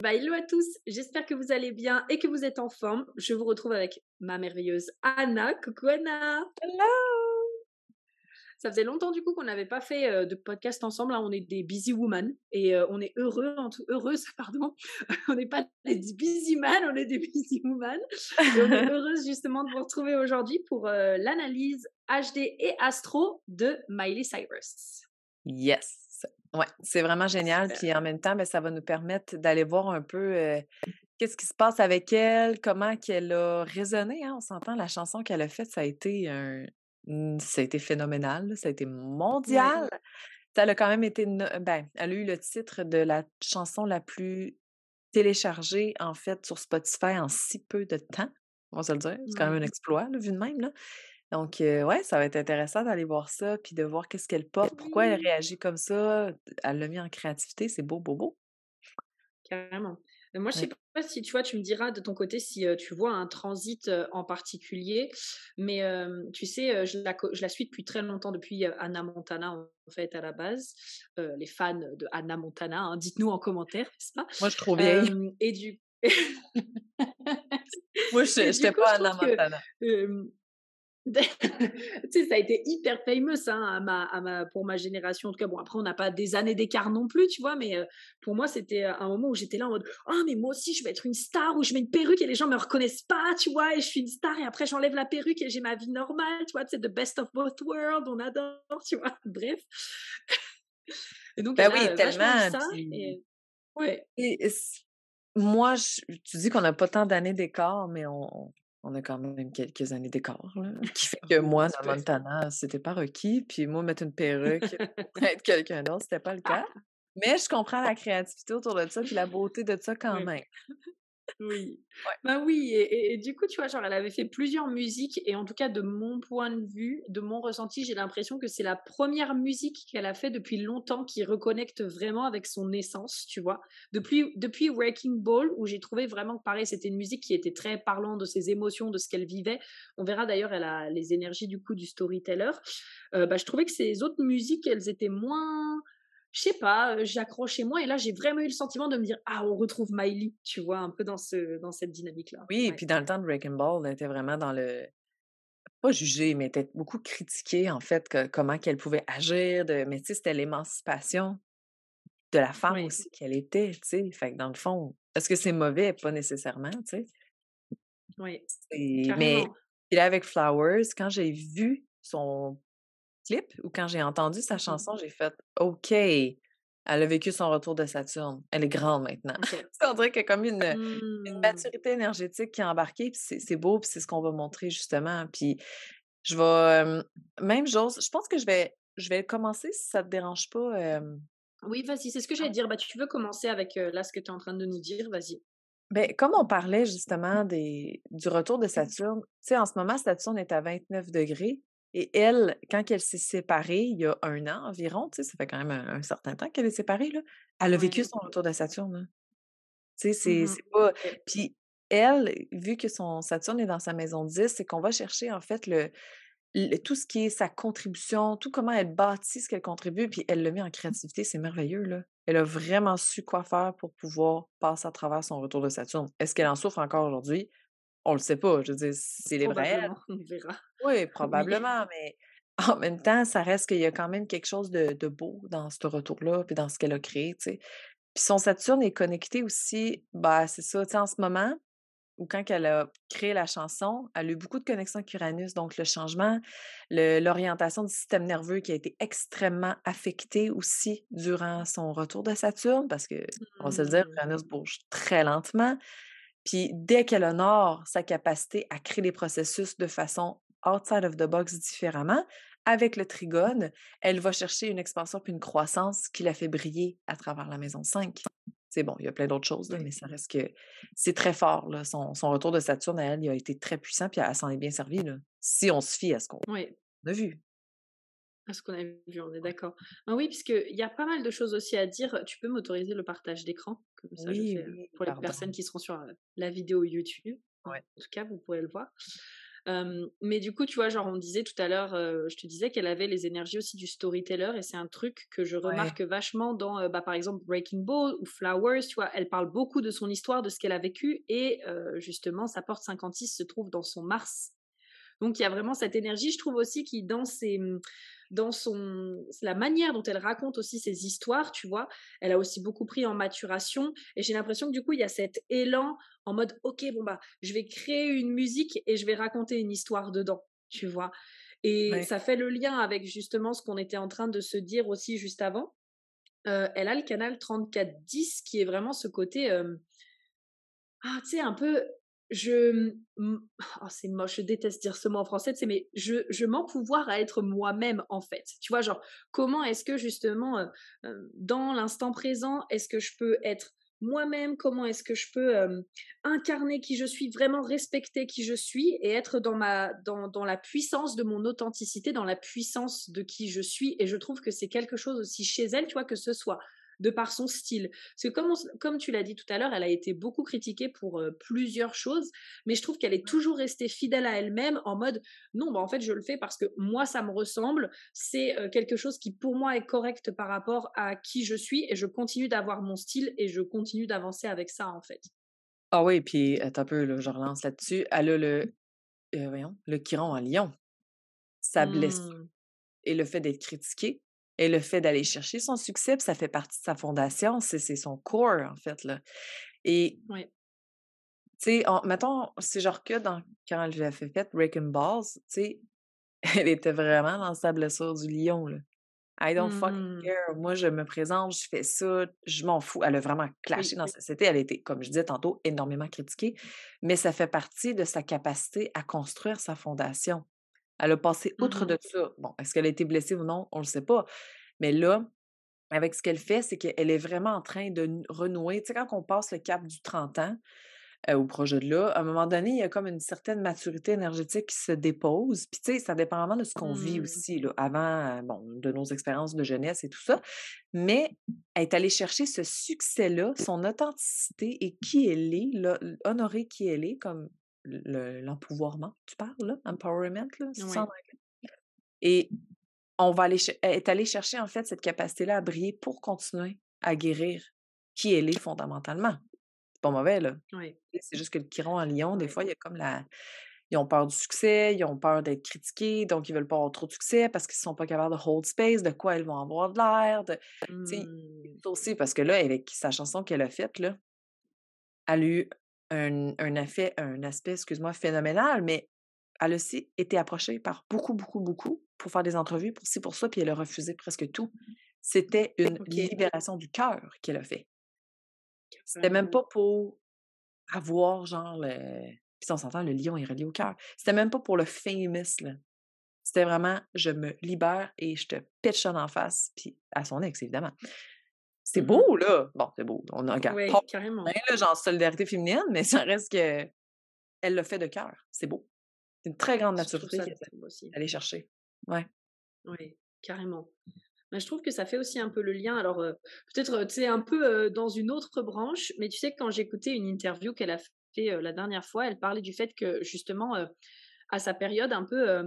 Bah, hello à tous, j'espère que vous allez bien et que vous êtes en forme. Je vous retrouve avec ma merveilleuse Anna. Coucou Anna Hello Ça faisait longtemps du coup qu'on n'avait pas fait euh, de podcast ensemble. On est des busy women et euh, on est heureux, en tout, heureuse, pardon. on n'est pas des busy man, on est des busy women. Et on est heureuse justement de vous retrouver aujourd'hui pour euh, l'analyse HD et Astro de Miley Cyrus. Yes Ouais, c'est vraiment génial. Puis en même temps, ben, ça va nous permettre d'aller voir un peu qu'est-ce qui se passe avec elle, comment qu'elle a résonné. Hein, on s'entend, la chanson qu'elle a faite, ça a été un... ça a été phénoménal, ça a été mondial. Ça a quand même été. Ben, elle a eu le titre de la chanson la plus téléchargée, en fait, sur Spotify en si peu de temps. On va se le dire. C'est quand même un exploit, vu de même. Là. Donc, ouais, ça va être intéressant d'aller voir ça, puis de voir qu'est-ce qu'elle porte, pourquoi elle réagit comme ça. Elle l'a mis en créativité, c'est beau, beau, beau. Carrément. Moi, je sais pas si tu vois, tu me diras de ton côté si tu vois un transit en particulier, mais tu sais, je la, je la suis depuis très longtemps, depuis Anna Montana en fait à la base. les fans de Anna Montana, hein, dites-nous en commentaire, n'est-ce pas? Moi, je trouve bien. et du Moi, je n'étais pas Anna Montana. tu sais, ça a été hyper famous hein, à ma, à ma, pour ma génération. En tout cas, bon, après, on n'a pas des années d'écart non plus, tu vois, mais euh, pour moi, c'était un moment où j'étais là en mode Ah, mais moi aussi, je vais être une star, où je mets une perruque et les gens me reconnaissent pas, tu vois, et je suis une star, et après, j'enlève la perruque et j'ai ma vie normale, tu vois, c'est the best of both worlds, on adore, tu vois, bref. et donc, ben oui, tellement. Ça, Ouais. Et moi, tu dis qu'on n'a pas tant d'années d'écart, mais on, on a quand même quelques années d'écart, qui fait que moi, dans Montana, c'était pas requis. Puis moi, mettre une perruque pour être quelqu'un d'autre, c'était pas le cas. Mais je comprends la créativité autour de ça, puis la beauté de ça quand même. Oui. Bah oui, et, du coup, tu vois, genre, elle avait fait plusieurs musiques, et en tout cas, de mon point de vue, de mon ressenti, j'ai l'impression que c'est la première musique qu'elle a fait depuis longtemps qui reconnecte vraiment avec son essence, tu vois. Depuis, depuis Wrecking Ball, où j'ai trouvé vraiment que pareil, c'était une musique qui était très parlant de ses émotions, de ce qu'elle vivait. On verra d'ailleurs, elle a les énergies du coup du storyteller. Euh, bah, je trouvais que ces autres musiques, elles étaient moins je sais pas, j'ai accroché moi et là j'ai vraiment eu le sentiment de me dire ah on retrouve Miley, tu vois, un peu dans ce dans cette dynamique là. Oui, et puis dans le temps de Breaking Ball, elle était vraiment dans le pas jugée, mais était beaucoup critiquée en fait que, comment qu'elle pouvait agir, de mais tu sais c'était l'émancipation de la femme aussi qu'elle était, tu sais, fait que dans le fond, est-ce que c'est mauvais pas nécessairement, tu sais. Oui. Mais là avec Flowers, quand j'ai vu son clip ou quand j'ai entendu sa mmh chanson, j'ai fait OK, elle a vécu son retour de Saturne. Elle est grande maintenant. Okay. On dirait qu'il y a comme une, une mmh. maturité énergétique qui est embarquée. c'est beau, puis c'est ce qu'on va montrer justement. Puis je vais. même chose, je pense que je vais, je vais commencer si ça te dérange pas. Oui, vas-y, c'est ce que j'allais dire. Bah, tu veux commencer avec là ce que tu es en train de nous dire, vas-y. Ben, comme on parlait justement des, du retour de Saturne, tu sais, en ce moment, Saturne est à 29 degrés. Et elle, quand elle s'est séparée, il y a un an environ, tu sais, ça fait quand même un, certain temps qu'elle est séparée, là, elle a vécu son retour de Saturne. Tu sais, mmh c'est pas. Puis elle, vu que son Saturne est dans sa maison 10, c'est qu'on va chercher en fait le, tout ce qui est sa contribution, tout comment elle bâtit ce qu'elle contribue, puis elle le met en créativité, c'est merveilleux, là. Elle a vraiment su quoi faire pour pouvoir passer à travers son retour de Saturne. Est-ce qu'elle en souffre encore aujourd'hui? On le sait pas. Je veux dire, c'est les vrais. On verra. Oui, probablement, mais en même temps, ça reste qu'il y a quand même quelque chose de, beau dans ce retour-là, puis dans ce qu'elle a créé, tu sais. Puis son Saturne est connecté aussi, bah c'est ça, tu sais, en ce moment, ou quand elle a créé la chanson, elle a eu beaucoup de connexions avec Uranus, donc le changement, l'orientation du système nerveux qui a été extrêmement affecté aussi durant son retour de Saturne, parce que, on va se le dire, mmh. Uranus bouge très lentement. Puis dès qu'elle honore sa capacité à créer des processus de façon outside of the box différemment, avec le trigone, elle va chercher une expansion puis une croissance qui la fait briller à travers la maison 5. C'est bon, il y a plein d'autres choses, mais ça reste que c'est très fort. Là. Son, retour de Saturne à elle, il a été très puissant, puis elle, s'en est bien servie. Là, si on se fie à ce qu'on a vu. À ce qu'on a vu, on est d'accord. Ah oui, puisqu'il y a pas mal de choses aussi à dire. Tu peux m'autoriser le partage d'écran comme ça, oui, pour les personnes qui seront sur la vidéo YouTube. En tout cas, vous pourrez le voir. Mais du coup, tu vois, genre, on disait tout à l'heure, je te disais qu'elle avait les énergies aussi du storyteller, et c'est un truc que je remarque vachement dans, bah, par exemple, Breaking Ball ou Flowers, tu vois, elle parle beaucoup de son histoire, de ce qu'elle a vécu, et justement, sa porte 56 se trouve dans son Mars. Donc, il y a vraiment cette énergie, je trouve aussi, qui, dans ses dans son la manière dont elle raconte aussi ses histoires, tu vois. Elle a aussi beaucoup pris en maturation et j'ai l'impression que du coup, il y a cet élan en mode OK, bon bah, je vais créer une musique et je vais raconter une histoire dedans, tu vois. Et ça fait le lien avec justement ce qu'on était en train de se dire aussi juste avant. Euh, elle a le canal 3410 qui est vraiment ce côté euh, ah tu sais un peu je oh, c'est moche, je déteste dire ce mot en français, mais je, je m'en pouvoir à être moi-même en fait. Tu vois, genre comment est-ce que justement dans l'instant présent, est-ce que je peux être moi-même, comment est-ce que je peux incarner qui je suis, vraiment respecter qui je suis et être dans ma dans, dans la puissance de mon authenticité, dans la puissance de qui je suis? Et je trouve que c'est quelque chose aussi chez elle, tu vois, que ce soit de par son style. Parce que comme, comme tu l'as dit tout à l'heure, elle a été beaucoup critiquée pour plusieurs choses, mais je trouve qu'elle est toujours restée fidèle à elle-même en mode non, bah en fait je le fais parce que moi ça me ressemble, c'est quelque chose qui pour moi est correct par rapport à qui je suis et je continue d'avoir mon style et je continue d'avancer avec ça en fait. Ah oui, puis un peu, je relance là-dessus. Elle a le, voyons, le Chiron en lion. Sa blessure mmh. et le fait d'être critiquée et le fait d'aller chercher son succès, ça fait partie de sa fondation, c'est son core, en fait. Là. Et, tu sais, mettons, c'est genre que dans, quand elle a fait fait Breaking Balls, tu sais, elle était vraiment dans sa blessure du lion, là. I don't fucking mmh. care. Moi, je me présente, je fais ça, je m'en fous. Elle a vraiment clashé dans sa société. Elle a été, comme je disais tantôt, énormément critiquée, mais ça fait partie de sa capacité à construire sa fondation. Elle a passé outre mmh de ça. Bon, est-ce qu'elle a été blessée ou non? On ne le sait pas. Mais là, avec ce qu'elle fait, c'est qu'elle est vraiment en train de renouer. Tu sais, quand on passe le cap du 30 ans au projet de là, à un moment donné, il y a comme une certaine maturité énergétique qui se dépose. Puis, tu sais, ça dépend vraiment de ce qu'on vit mmh. aussi, là, avant, bon, de nos expériences de jeunesse et tout ça. Mais elle est allée chercher ce succès-là, son authenticité et qui elle est, là, honorer qui elle est, comme l'empouvoirment, tu parles, là, empowerment, là, c'est Et on va aller est allé chercher en fait cette capacité-là à briller pour continuer à guérir qui elle est fondamentalement. C'est pas mauvais, là. C'est juste que le Chiron en Lion, des fois, il y a comme la. Ils ont peur du succès, ils ont peur d'être critiqués, donc ils veulent pas avoir trop de succès parce qu'ils sont pas capables de hold space, de quoi ils vont avoir de l'air. De... Mmh. aussi, parce que là, avec sa chanson qu'elle a faite, là, elle a eu un, un effet, un aspect, excuse-moi, phénoménal, mais elle a aussi été approchée par beaucoup, beaucoup, beaucoup pour faire des entrevues, pour ci, pour ça, puis elle a refusé presque tout. C'était une libération du cœur qu'elle a fait. C'était même pas pour avoir, genre, le... Puis on s'entend, le lion est relié au cœur. C'était même pas pour le famous, là. C'était vraiment, je me libère et je te pitch en face, puis à son ex, évidemment. C'est beau, là. Bon, c'est beau. On a oui, pas carrément. Là, genre solidarité féminine, mais ça reste que elle l'a fait de cœur. C'est beau. C'est une très grande maturité aller chercher. Ouais. Oui, carrément. Mais je trouve que ça fait aussi un peu le lien. Alors, peut-être, tu sais, un peu dans une autre branche, mais tu sais, quand j'écoutais une interview qu'elle a fait la dernière fois, elle parlait du fait que, justement, à sa période un peu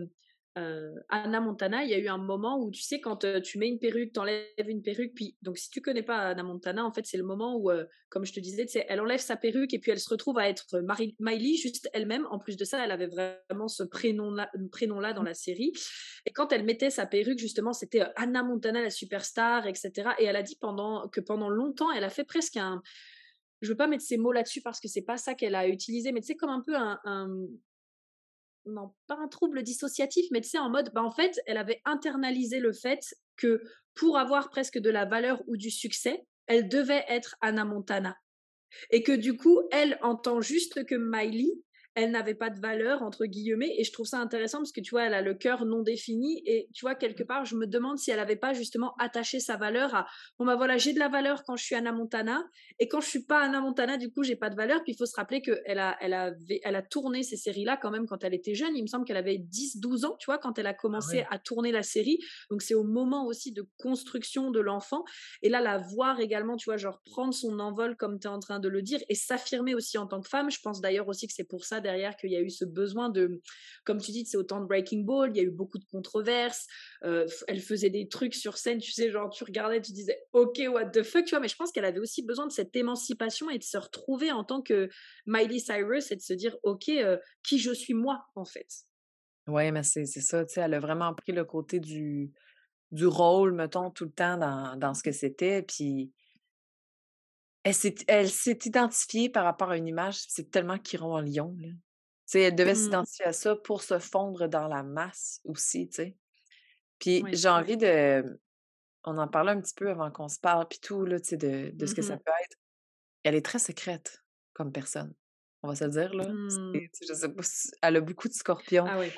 Anna Montana, il y a eu un moment où tu sais quand tu mets une perruque, t'enlèves une perruque, puis donc si tu connais pas Anna Montana, en fait c'est le moment où, comme je te disais, elle enlève sa perruque et puis elle se retrouve à être Miley juste elle-même. En plus de ça, elle avait vraiment ce prénom-là, prénom-là dans la série. Et quand elle mettait sa perruque, justement, c'était Anna Montana la superstar, etc. Et elle a dit pendant que pendant longtemps, elle a fait presque un je veux pas mettre ces mots là-dessus parce que c'est pas ça qu'elle a utilisé, mais tu sais, comme un peu un, non, pas un trouble dissociatif, mais tu sais, en mode, bah, en fait, elle avait internalisé le fait que pour avoir presque de la valeur ou du succès, elle devait être Anna Montana. Et que du coup, elle entend juste que Miley, elle n'avait pas de valeur entre guillemets et je trouve ça intéressant parce que tu vois elle a le cœur non défini et tu vois quelque part je me demande si elle n'avait pas justement attaché sa valeur à bon bah voilà j'ai de la valeur quand je suis Anna Montana et quand je suis pas Anna Montana du coup j'ai pas de valeur. Puis il faut se rappeler que elle a elle avait elle a tourné ces séries là quand même quand elle était jeune. Il me semble qu'elle avait 10 12 ans tu vois quand elle a commencé ah à tourner la série. Donc c'est au moment aussi de construction de l'enfant et là la voir également tu vois genre prendre son envol comme tu es en train de le dire et s'affirmer aussi en tant que femme. Je pense d'ailleurs aussi que c'est pour ça derrière qu'il y a eu ce besoin de, comme tu dis, c'est autant de Breaking Ball, il y a eu beaucoup de controverses, elle faisait des trucs sur scène, tu sais, genre tu regardais, tu disais, ok, what the fuck, tu vois, mais je pense qu'elle avait aussi besoin de cette émancipation et de se retrouver en tant que Miley Cyrus et de se dire, ok, qui je suis moi, en fait. Oui, mais c'est ça, tu sais, elle a vraiment pris le côté du, du rôle, mettons, tout le temps dans, dans ce que c'était, puis elle s'est identifiée par rapport à une image, c'est tellement Chiron en lion, là. Elle devait mmh. s'identifier à ça pour se fondre dans la masse aussi, tu sais. Puis j'ai envie de... On en parlait un petit peu avant qu'on se parle, puis tout, là, tu sais, de, de ce que ça mmh peut être. Elle est très secrète comme personne, on va se le dire, là. Mmh. Je sais pas Elle a beaucoup de scorpions. Ah oui.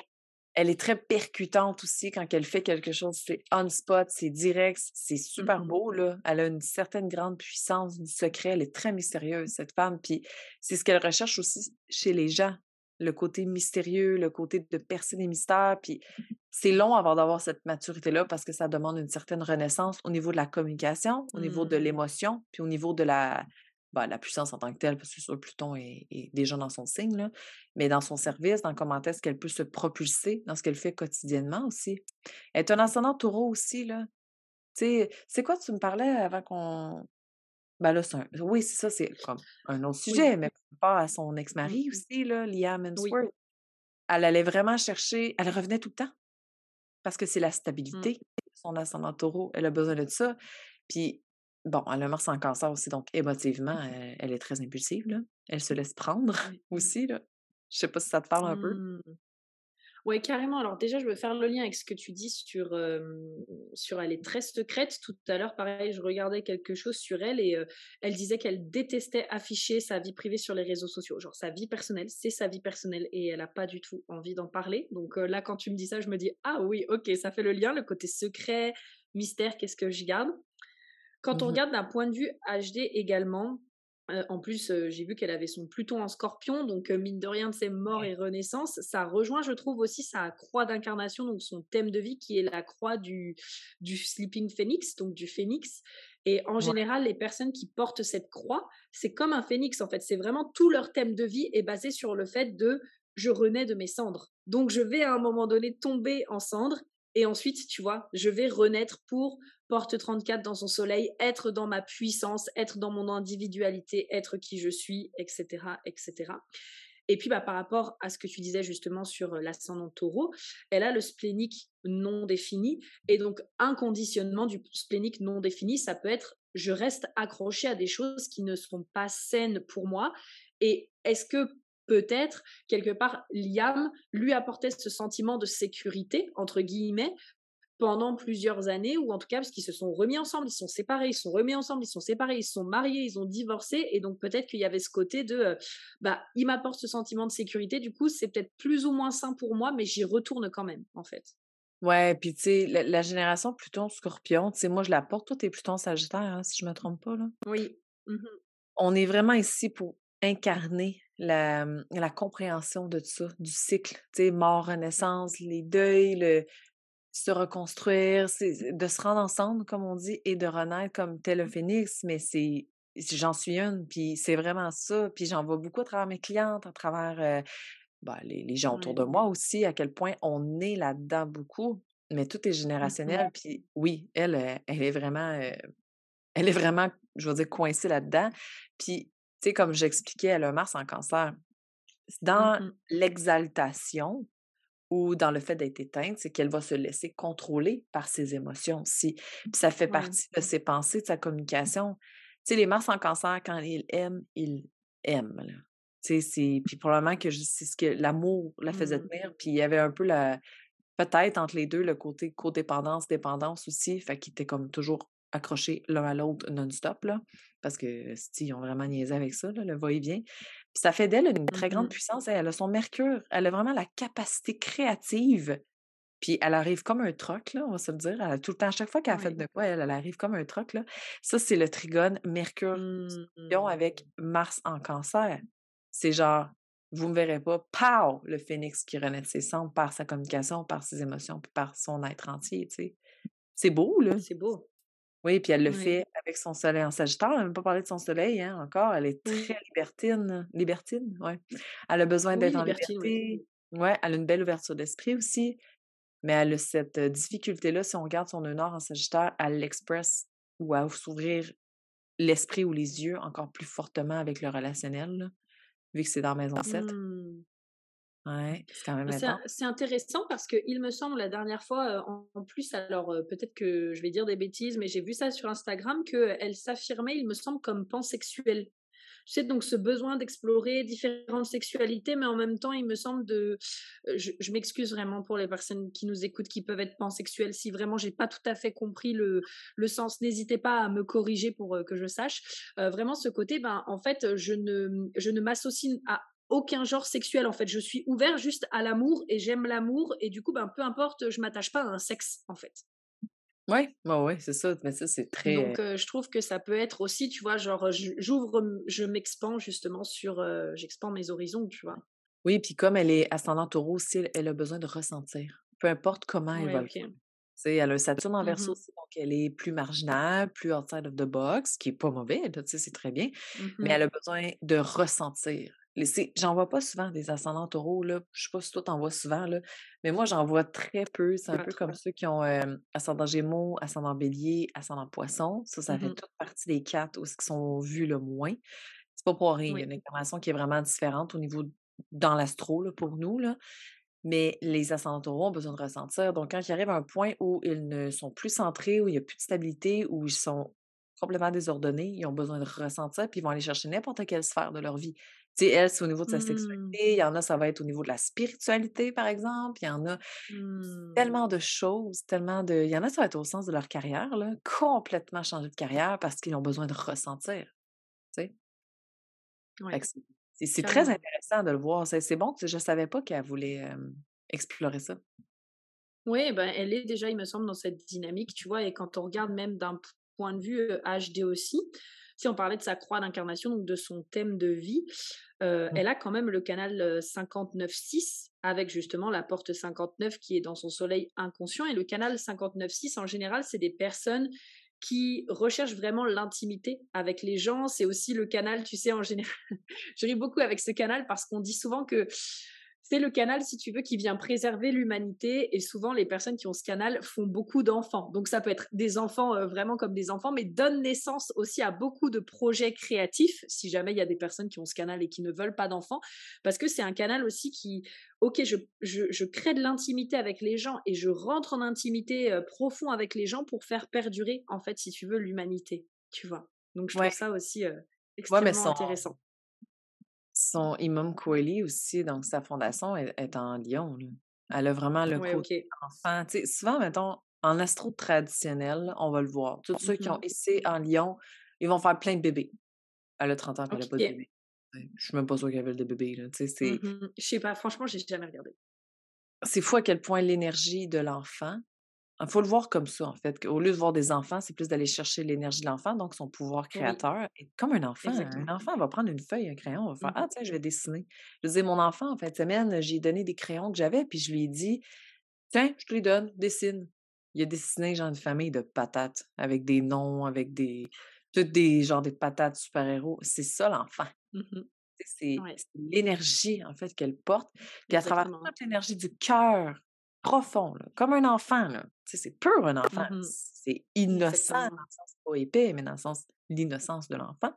Elle est très percutante aussi quand elle fait quelque chose. C'est on spot, c'est direct, c'est super mmh beau. Là. Elle a une certaine grande puissance du secret. Elle est très mystérieuse, cette femme. Puis c'est ce qu'elle recherche aussi chez les gens. Le côté mystérieux, le côté de percer des mystères. Puis c'est long avant d'avoir cette maturité-là parce que ça demande une certaine renaissance au niveau de la communication, au niveau de mmh. l'émotion, puis au niveau de la, bah, la puissance en tant que telle, parce que sur Pluton est, déjà dans son signe, là, mais dans son service, dans comment est-ce qu'elle peut se propulser dans ce qu'elle fait quotidiennement aussi. Elle est un ascendant taureau aussi, là. Tu sais, c'est quoi tu me parlais avant qu'on. Ben là, c'est un... Oui, c'est ça, c'est comme un autre sujet, mais par rapport à son ex-mari aussi, là, Liam Hemsworth. Elle allait vraiment chercher, elle revenait tout le temps. Parce que c'est la mmh. stabilité, son ascendant taureau, elle a besoin de ça. Puis Bon, elle a Mars en cancer aussi, donc émotivement, elle, est très impulsive. Là. Elle se laisse prendre aussi. Là. Je sais pas si ça te parle un peu. Mmh. Oui, carrément. Alors déjà, je veux faire le lien avec ce que tu dis sur, sur elle est très secrète. Tout à l'heure, pareil, je regardais quelque chose sur elle et elle disait qu'elle détestait afficher sa vie privée sur les réseaux sociaux. Genre sa vie personnelle, c'est sa vie personnelle et elle n'a pas du tout envie d'en parler. Donc là, quand tu me dis ça, je me dis, ah oui, ok, ça fait le lien, le côté secret, mystère, qu'est-ce que je garde? Quand on mmh regarde d'un point de vue HD également, en plus, j'ai vu qu'elle avait son Pluton en scorpion, donc mine de rien, c'est mort et renaissance. Ça rejoint, je trouve, aussi sa croix d'incarnation, donc son thème de vie qui est la croix du, du Sleeping Phoenix, donc du phénix. Et en général, les personnes qui portent cette croix, c'est comme un phénix en fait. C'est vraiment tout leur thème de vie est basé sur le fait de je renais de mes cendres. Donc je vais à un moment donné tomber en cendres et ensuite, tu vois, je vais renaître pour porte 34 dans son soleil, être dans ma puissance, être dans mon individualité, être qui je suis, etc., etc. Et puis, bah, par rapport à ce que tu disais justement sur l'ascendant taureau, elle a le splénique non défini. Et donc, un conditionnement du splénique non défini, ça peut être je reste accroché à des choses qui ne sont pas saines pour moi. Et est-ce que peut-être, quelque part, Liam lui apportait ce sentiment de sécurité, entre guillemets, pendant plusieurs années, ou en tout cas parce qu'ils se sont remis ensemble, ils sont séparés, ils sont remis ensemble, ils sont séparés, ils sont mariés, ils ont divorcé, et donc peut-être qu'il y avait ce côté de, euh, bah, il m'apporte ce sentiment de sécurité, du coup c'est peut-être plus ou moins sain pour moi, mais j'y retourne quand même, en fait. Ouais, puis tu sais, la, génération Pluton Scorpion, tu sais, moi je la porte, toi t'es Pluton Sagittaire, hein, si je me trompe pas, là. Oui. Mmh On est vraiment ici pour incarner la, la compréhension de tout ça, du cycle, tu sais, mort, renaissance, les deuils, le, se reconstruire, de se rendre ensemble, comme on dit, et de renaître comme tel un mmh. phénix, mais c'est j'en suis une, puis c'est vraiment ça. Puis j'en vois beaucoup à travers mes clientes, à travers bah, les, gens autour de moi aussi, à quel point on est là-dedans beaucoup, mais tout est mmh générationnel. Puis oui, elle, elle est vraiment, elle est vraiment, je veux dire, coincée là-dedans. Puis, tu sais, comme j'expliquais, elle a un Mars en cancer. Dans mmh l'exaltation, ou dans le fait d'être éteinte, c'est qu'elle va se laisser contrôler par ses émotions aussi. Puis ça fait partie de ses pensées, de sa communication. Tu sais, les Mars en cancer, quand ils aiment, ils aiment. Tu sais, Puis probablement que c'est ce que l'amour la faisait mmh. tenir. Puis il y avait un peu la... Peut-être entre les deux, le côté codépendance, dépendance aussi. Fait qu'ils étaient comme toujours accrochés l'un à l'autre non-stop, là. Parce que, ils ont vraiment niaisé avec ça, le va-et-vient ça fait d'elle une très grande mmh puissance. Elle a son mercure. Elle a vraiment la capacité créative. Puis elle arrive comme un troc, là, on va se le dire. tout le temps, à chaque fois qu'elle a fait de quoi, elle, arrive comme un troc. Là. Ça, c'est le trigone Mercure mmh. avec Mars en cancer. C'est genre, vous ne me verrez pas, pow, le phénix qui renaît de ses cendres par sa communication, par ses émotions, puis par son être entier. C'est beau, là. C'est beau. Oui, puis elle le Oui. fait avec son soleil en Sagittaire. On n'a même pas parlé de son soleil, hein, encore. Elle est Oui. très libertine. Libertine, ouais. Elle a besoin Oui, d'être en libertine, oui. liberté. Ouais, elle a une belle ouverture d'esprit aussi, mais elle a cette, difficulté-là, si on regarde son nœud nord en Sagittaire, elle l'express ou à s'ouvrir l'esprit ou les yeux encore plus fortement avec le relationnel, là, vu que c'est dans maison 7. Mmh. Ouais, c'est quand même intéressant parce qu'il me semble la dernière fois, heu, en en plus alors, heu, peut-être que je vais dire des bêtises, mais j'ai vu ça sur Instagram qu'elle s'affirmait, il me semble, comme pansexuelle. Tu sais, donc ce besoin d'explorer différentes sexualités, mais en même temps, il me semble de heu, je je m'excuse vraiment pour les personnes qui nous écoutent, qui peuvent être pansexuelles. Si vraiment j'ai pas tout à fait compris le le sens, n'hésitez pas à me corriger pour, que je sache. Vraiment ce côté, ben, en fait, je ne, je ne m'associe à aucun genre sexuel, en fait. Je suis ouvert juste à l'amour et j'aime l'amour et du coup, ben, peu importe, je m'attache pas à un sexe, en fait. Ouais, ouais, ouais, c'est ça, mais ça, c'est très Donc, heu, je trouve que ça peut être aussi, tu vois, genre, j'ouvre, je m'expans justement sur, j'expand mes horizons, tu vois? oui, puis comme elle est ascendant Taureau aussi, elle a besoin de ressentir, peu importe comment elle Ouais, va le OK. faire. Tu sais, elle a un Saturne en Mmh Verseau mh. aussi, donc elle est plus marginale, plus outside of the box, ce qui est pas mauvais, là, tu sais, c'est très bien, Mmh mais mh. elle a besoin de ressentir. J'en vois pas souvent des ascendants Taureau, là, je sais pas si toi tu en vois souvent, là, mais moi j'en vois très peu. C'est un peu comme ceux qui ont, hem, ascendant Gémeaux, ascendant Bélier, ascendant Poisson. Ça, ça Mmh fait toute partie des 4 où ce qui sont vus le moins. C'est pas pour rien, il y a une incarnation qui est vraiment différente au niveau dans l'astro, pour nous, là, mais les ascendants Taureaux ont besoin de ressentir. Donc quand ils arrivent à un point où ils ne sont plus centrés, où il y a plus de stabilité, où ils sont complètement désordonnés, ils ont besoin de ressentir, puis ils vont aller chercher n'importe quelle sphère de leur vie. Tu sais, elle, c'est au niveau de sa Mmh. sexualité, il y en a, ça va être au niveau de la spiritualité, par exemple, il y en a Mmh. tellement de choses, tellement de il y en a, ça va être au sens de leur carrière, là, complètement changer de carrière parce qu'ils ont besoin de ressentir, tu sais? Ouais, c'est très intéressant de le voir. C'est bon, que je savais pas qu'elle voulait, explorer ça. Oui, ben, elle est déjà, il me semble, dans cette dynamique, tu vois? Et quand on regarde même d'un point de vue, HD aussi, si on parlait de sa croix d'incarnation, donc de son thème de vie, heu, Mmh. elle a quand même le canal, heu, 59-6 avec justement la porte 59 qui est dans son soleil inconscient et le canal 59-6 en général, c'est des personnes qui recherchent vraiment l'intimité avec les gens. C'est aussi le canal, tu sais, en général je ris beaucoup avec ce canal parce qu'on dit souvent que c'est le canal, si tu veux, qui vient préserver l'humanité. Et souvent, les personnes qui ont ce canal font beaucoup d'enfants. Donc, ça peut être des enfants euh, vraiment comme des enfants, mais donnent naissance aussi à beaucoup de projets créatifs, si jamais il y a des personnes qui ont ce canal et qui ne veulent pas d'enfants. Parce que c'est un canal aussi qui, ok, je, je, je crée de l'intimité avec les gens et je rentre en intimité euh, profond avec les gens pour faire perdurer, en fait, si tu veux, l'humanité. Tu vois. Donc, je trouve ça aussi euh, ouais, mais extrêmement intéressant. Son Imam Koueli aussi, donc sa fondation est est en Lion, là. Elle a vraiment le Ouais, côté enfant. Souvent, mettons, en astro traditionnel, on va le voir. Tous ceux qui ont Mhm. essayé en Lion, ils vont faire plein de bébés. Elle a 30 ans, elle a pas de bébé. Je suis même pas sûre qu'elle veuille de bébé, là. Tu sais, c'est Mmh Je sais pas, franchement, j'ai jamais regardé. c'est fou à quel point l'énergie de l'enfant Il faut le voir comme ça, en fait, qu'au lieu de voir des enfants, c'est plus d'aller chercher l'énergie de l'enfant, donc son pouvoir Oui, créateur. Et comme un enfant, un exactement. enfant va prendre une feuille, un crayon, va faire Mmh Ah, tiens, je vais dessiner. Je disais, mon enfant, en fin de semaine, j'ai donné des crayons que j'avais, puis je lui ai dit Tiens, je te les donne, dessine. Il a dessiné genre une famille de patates avec des noms, avec des. Toutes des genres de patates super-héros. C'est ça l'enfant. Mmh C'est Ouais, l'énergie, en fait, qu'elle porte. Puis à travers toute l'énergie du cœur profond, là, comme un enfant, c'est pur un enfant. Mmh C'est innocent dans Exactement. le sens pas épais, mais dans le sens l'innocence de l'enfant.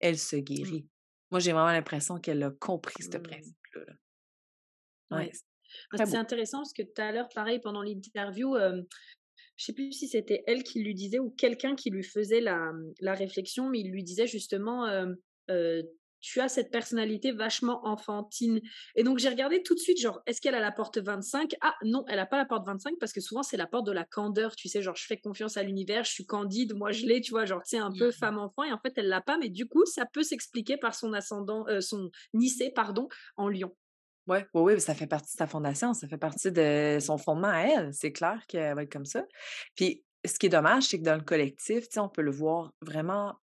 Elle se Mmh. guérit. Moi, j'ai vraiment l'impression qu'elle a compris ce Mmh. principe-là. là. Ouais, Ouais. c'est Bah, c'est intéressant parce que tout à l'heure, pareil, pendant l'interview, hem, je sais plus si c'était elle qui lui disait ou quelqu'un qui lui faisait la, la réflexion, mais il lui disait justement, «Tu as cette personnalité vachement enfantine» et donc j'ai regardé tout de suite, genre, est-ce qu'elle a la porte 25? Ah non, elle a pas la porte 25 parce que souvent c'est la porte de la candeur, tu sais? Genre, je fais confiance à l'univers, je suis candide, moi je l'ai, tu vois? Genre, tu sais, un peu Mmh. femme-enfant et en fait elle l'a pas, mais du coup, ça peut s'expliquer par son ascendant, heu, son Nicée, pardon, en Lion. Ouais, oui, oui, ça fait partie de sa fondation, ça fait partie de son fondement à elle. C'est clair qu'elle va être comme ça. Puis, ce qui est dommage, c'est que dans le collectif, tu sais, on peut le voir vraiment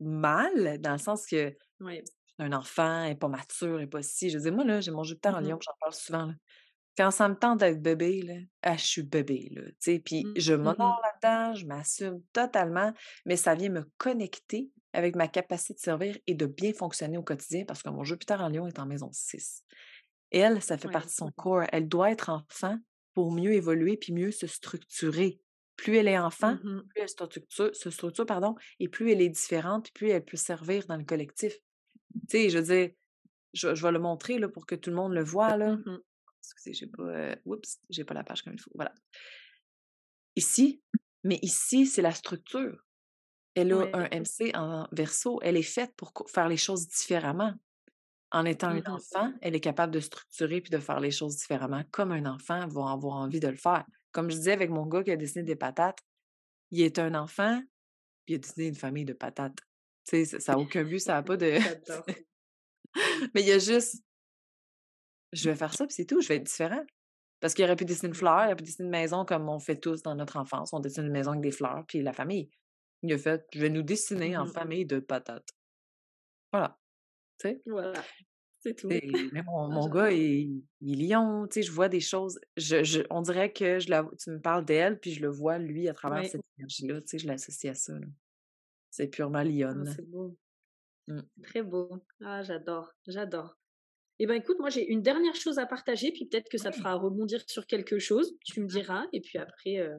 mal, dans le sens que Ouais. Un enfant, elle est pas mature, elle est pas ci. Je dire, moi, là, j'ai mon Jupiter en Mmh Lion, j'en parle souvent, là. Quand ça me tente d'être bébé, là, ah, je suis bébé, là, puis je Mmh mh. m'honore là-dedans, je m'assume totalement, mais ça vient me connecter avec ma capacité de servir et de bien fonctionner au quotidien parce que mon Jupiter en Lion est en maison 6. Elle, ça fait Ouais. partie de son corps. Elle doit être enfant pour mieux évoluer puis mieux se structurer. Plus elle est enfant, Mmh mh. plus elle se structure, se structure, pardon, et plus elle est différente, puis plus elle peut servir dans le collectif. Tu sais, je veux dire, je, je vais le montrer là, pour que tout le monde le voit. Là. Mmh mh. Excusez, j'ai pas. euh, oups, j'ai pas la page comme il faut. Voilà. Ici, mais ici, c'est la structure. Elle a un. MC en verso. Elle est faite pour faire les choses différemment. En étant un Mmh mh. enfant, elle est capable de structurer puis de faire les choses différemment, comme un enfant va avoir envie de le faire. Comme je disais avec mon gars qui a dessiné des patates, il est un enfant, puis il a dessiné une famille de patates. Tu sais, ça n'a aucun but, ça n'a pas de. Mais il y a juste, je vais faire ça, puis c'est tout, je vais être différent. Parce qu'il aurait pu dessiner une fleur, il aurait pu dessiner une maison comme on fait tous dans notre enfance. On dessine une maison avec des fleurs, puis la famille. Il a fait, je vais nous dessiner en Mmh mh. famille de patates. Voilà. Tu sais? Voilà, c'est tout. Et mais mon, mon gars, il, il est lion, tu sais, je vois des choses. Je, je- on dirait que je la, tu me parles d'elle, puis je le vois, lui, à travers cette énergie-là, tu sais, je l'associe à ça. là. C'est purement Ah, lionne. c'est beau. Mm. Très beau. Ah, j'adore, j'adore. Eh ben, écoute, moi, j'ai une dernière chose à partager, puis peut-être que ça te fera rebondir sur quelque chose. Tu me Mhm. diras, et puis après, euh,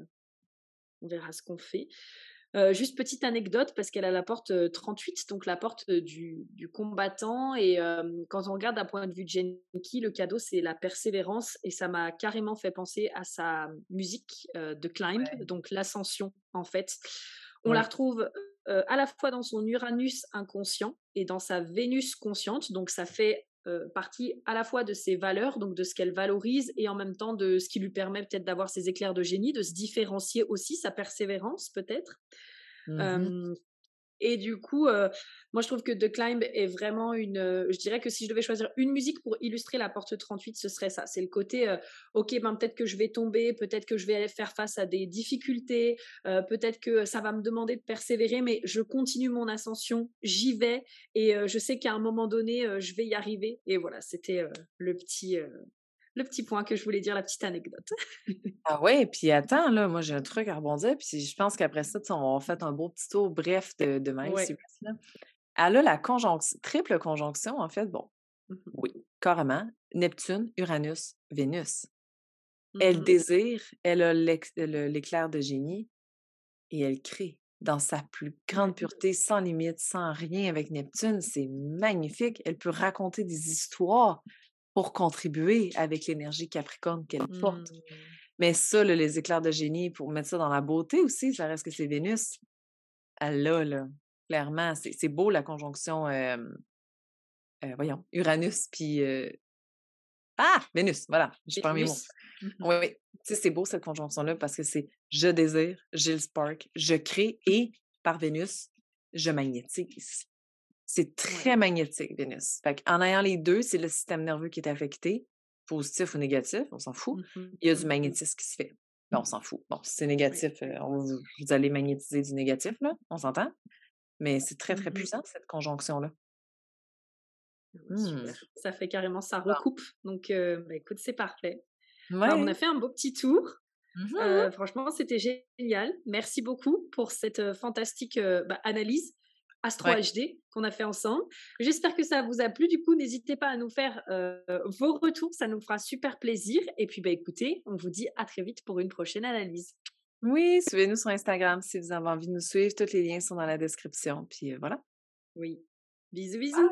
on verra ce qu'on fait. Euh, juste petite anecdote, parce qu'elle a la porte euh, 38, donc la porte du, du combattant. Et euh, quand on regarde d'un point de vue de Genki, le cadeau, c'est la persévérance. Et ça m'a carrément fait penser à sa musique de Climb, Ouais. donc l'ascension, en fait. On la retrouve euh, à la fois dans son Uranus inconscient et dans sa Vénus consciente. Donc, ça fait euh, partie à la fois de ses valeurs, donc de ce qu'elle valorise, et en même temps de ce qui lui permet peut-être d'avoir ses éclairs de génie, de se différencier aussi, sa persévérance peut-être. Euh, et du coup, euh, moi je trouve que The Climb est vraiment une. euh, je dirais que si je devais choisir une musique pour illustrer la porte 38, ce serait ça. C'est le côté, euh, ok, ben peut-être que je vais tomber, peut-être que je vais faire face à des difficultés, peut-être que ça va me demander de persévérer, mais je continue mon ascension, j'y vais, et je sais qu'à un moment donné, je vais y arriver. Et voilà, c'était le petit. Le petit point que je voulais dire, la petite anecdote. Ah ouais, puis attends, là, moi j'ai un truc à rebondir, puis je pense qu'après ça, on va faire un beau petit tour bref de, de Ouais. Là. Elle a la conjonction, triple conjonction, en fait, bon, Mhm. oui, carrément, Neptune, Uranus, Vénus. Elle Mhm. désire, elle a l'éclair de génie et elle crée dans sa plus grande pureté, sans limite, sans rien avec Neptune. C'est magnifique. Elle peut raconter des histoires pour contribuer avec l'énergie Capricorne qu'elle porte. Mm. Mais ça, là, les éclairs de génie, pour mettre ça dans la beauté aussi, ça reste que c'est Vénus. Elle l'a, là. Clairement, c'est beau la conjonction, euh, euh, voyons, Uranus, puis... euh, Ah! Vénus, voilà, je perds mes mots. Mhm. Oui, oui. Tu sais, c'est beau cette conjonction-là parce que c'est je désire, j'ai le spark, je crée et par Vénus, je magnétise. C'est très magnétique, Vénus. Fait en ayant les deux, c'est le système nerveux qui est affecté, positif ou négatif, on s'en fout. Mhm. Il y a du Mhm. magnétisme qui se fait. Ben, on s'en fout. Bon, si c'est négatif, euh, on vous, allez magnétiser du négatif, là, on s'entend. Mais c'est très, très Mhm. puissant, cette conjonction-là. Super. Ça fait carrément, ça recoupe. Donc, euh, bah, écoute, c'est parfait. Ouais. Bah, on a fait un beau petit tour. Euh, franchement, c'était génial. Merci beaucoup pour cette euh, fantastique bah, analyse Astro Ouais. HD qu'on a fait ensemble. J'espère que ça vous a plu. Du coup, n'hésitez pas à nous faire euh, vos retours. Ça nous fera super plaisir. Et puis, bah, écoutez, on vous dit à très vite pour une prochaine analyse. Oui, suivez-nous sur Instagram si vous avez envie de nous suivre. Tous les liens sont dans la description. Puis euh, voilà. Oui. Bisous, bisous.